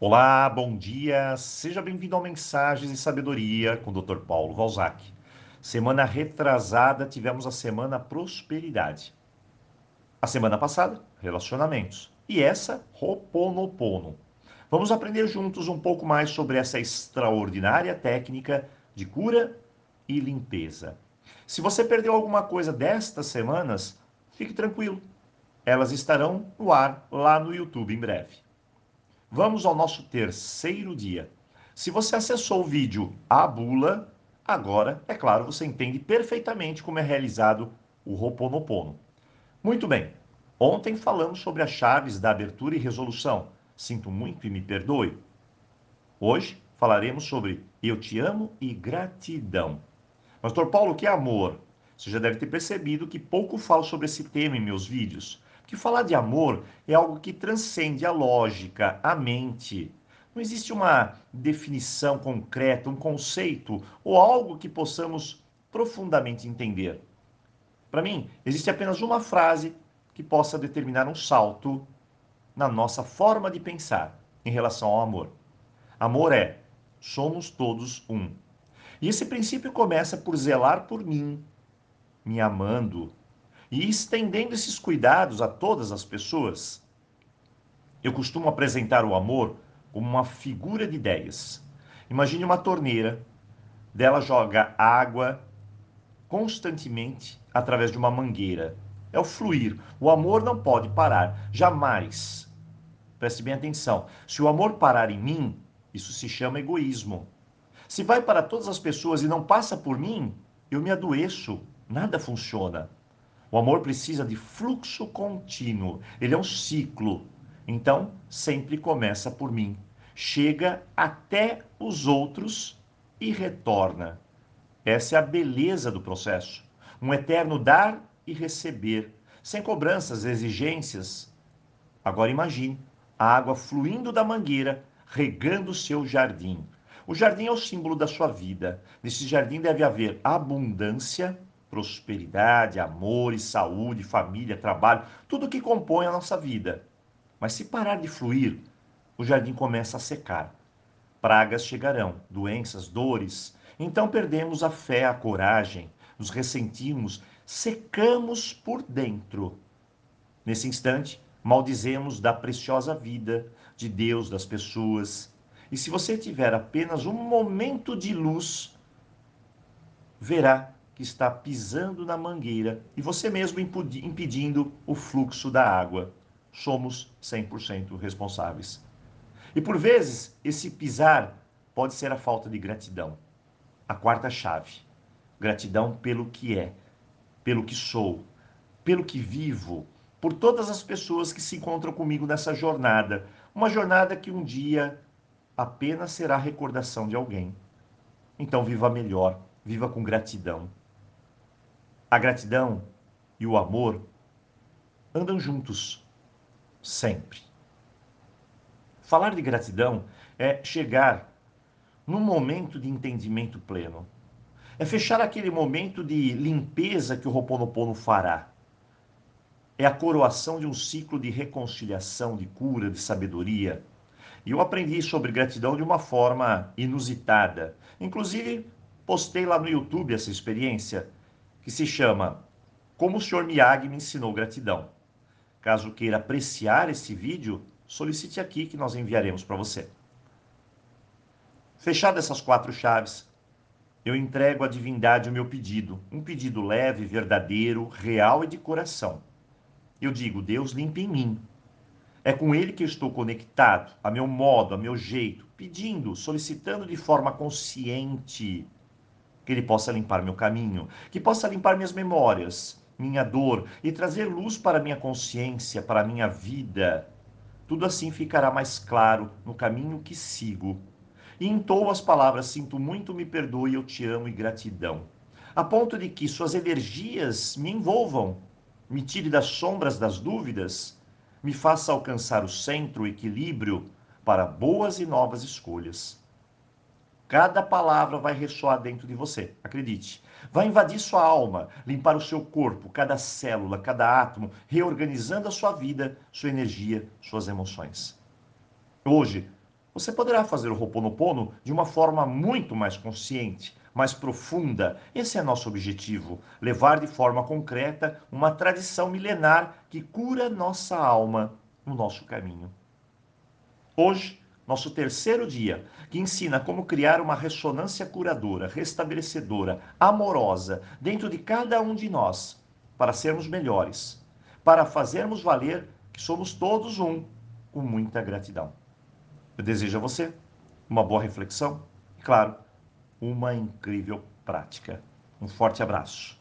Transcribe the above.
Olá, bom dia. Seja bem-vindo ao Mensagens e Sabedoria com o Dr. Paulo Valzac. Semana retrasada tivemos a semana Prosperidade. A semana passada, Relacionamentos. E essa, Roponopono. Vamos aprender juntos um pouco mais sobre essa extraordinária técnica de cura e limpeza. Se você perdeu alguma coisa destas semanas, fique tranquilo. Elas estarão no ar lá no YouTube em breve. Vamos ao nosso terceiro dia. Se você acessou o vídeo A Bula, agora, é claro, você entende perfeitamente como é realizado o Roponopono. Muito bem, ontem falamos sobre as chaves da abertura e resolução. Sinto muito e me perdoe. Hoje falaremos sobre Eu Te Amo e Gratidão. Pastor Paulo, o que é amor? Você já deve ter percebido que pouco falo sobre esse tema em meus vídeos. Que falar de amor é algo que transcende a lógica, a mente. Não existe uma definição concreta, um conceito ou algo que possamos profundamente entender. Para mim, existe apenas uma frase que possa determinar um salto na nossa forma de pensar em relação ao amor. Amor é: somos todos um. E esse princípio começa por zelar por mim, me amando, e estendendo esses cuidados a todas as pessoas. Eu costumo apresentar o amor como uma figura de ideias. Imagine uma torneira, dela joga água constantemente através de uma mangueira. É o fluir. O amor não pode parar, jamais. Preste bem atenção. Se o amor parar em mim, isso se chama egoísmo. Se vai para todas as pessoas e não passa por mim, eu me adoeço, nada funciona. O amor precisa de fluxo contínuo, ele é um ciclo. Então, sempre começa por mim, chega até os outros e retorna. Essa é a beleza do processo. Um eterno dar e receber, sem cobranças, exigências. Agora imagine a água fluindo da mangueira, regando o seu jardim. O jardim é o símbolo da sua vida. Nesse jardim deve haver abundância, prosperidade, amor e saúde, família, trabalho, tudo que compõe a nossa vida. Mas se parar de fluir, o jardim começa a secar. Pragas chegarão, doenças, dores. Então perdemos a fé, a coragem, nos ressentimos, secamos por dentro. Nesse instante, maldizemos da preciosa vida, de Deus, das pessoas. E se você tiver apenas um momento de luz, verá que está pisando na mangueira e você mesmo impedindo o fluxo da água. Somos 100% responsáveis. E por vezes, esse pisar pode ser a falta de gratidão. A quarta chave: gratidão pelo que é, pelo que sou, pelo que vivo, por todas as pessoas que se encontram comigo nessa jornada. Uma jornada que um dia apenas será recordação de alguém. Então, viva melhor, viva com gratidão. A gratidão e o amor andam juntos, sempre. Falar de gratidão é chegar num momento de entendimento pleno. É fechar aquele momento de limpeza que o Roponopono fará. É a coroação de um ciclo de reconciliação, de cura, de sabedoria. E eu aprendi sobre gratidão de uma forma inusitada. Inclusive, postei lá no YouTube essa experiência que se chama Como o Sr. Miyagi me ensinou gratidão. Caso queira apreciar esse vídeo, solicite aqui que nós enviaremos para você. Fechadas essas quatro chaves, eu entrego à divindade o meu pedido, um pedido leve, verdadeiro, real e de coração. Eu digo, Deus limpa em mim. É com Ele que eu estou conectado, a meu modo, a meu jeito, pedindo, solicitando de forma consciente que Ele possa limpar meu caminho, que possa limpar minhas memórias, minha dor e trazer luz para minha consciência, para minha vida. Tudo assim ficará mais claro no caminho que sigo. E entou as palavras: Sinto muito, me perdoe, eu te amo e gratidão. A ponto de que suas energias me envolvam, me tire das sombras das dúvidas, me faça alcançar o centro, o equilíbrio para boas e novas escolhas. Cada palavra vai ressoar dentro de você, acredite. Vai invadir sua alma, limpar o seu corpo, cada célula, cada átomo, reorganizando a sua vida, sua energia, suas emoções. Hoje, você poderá fazer o Ho'oponopono de uma forma muito mais consciente, mais profunda. Esse é nosso objetivo: levar de forma concreta uma tradição milenar que cura nossa alma no nosso caminho. Hoje, nosso terceiro dia, que ensina como criar uma ressonância curadora, restabelecedora, amorosa dentro de cada um de nós, para sermos melhores, para fazermos valer que somos todos um, com muita gratidão. Eu desejo a você uma boa reflexão e, claro, uma incrível prática. Um forte abraço.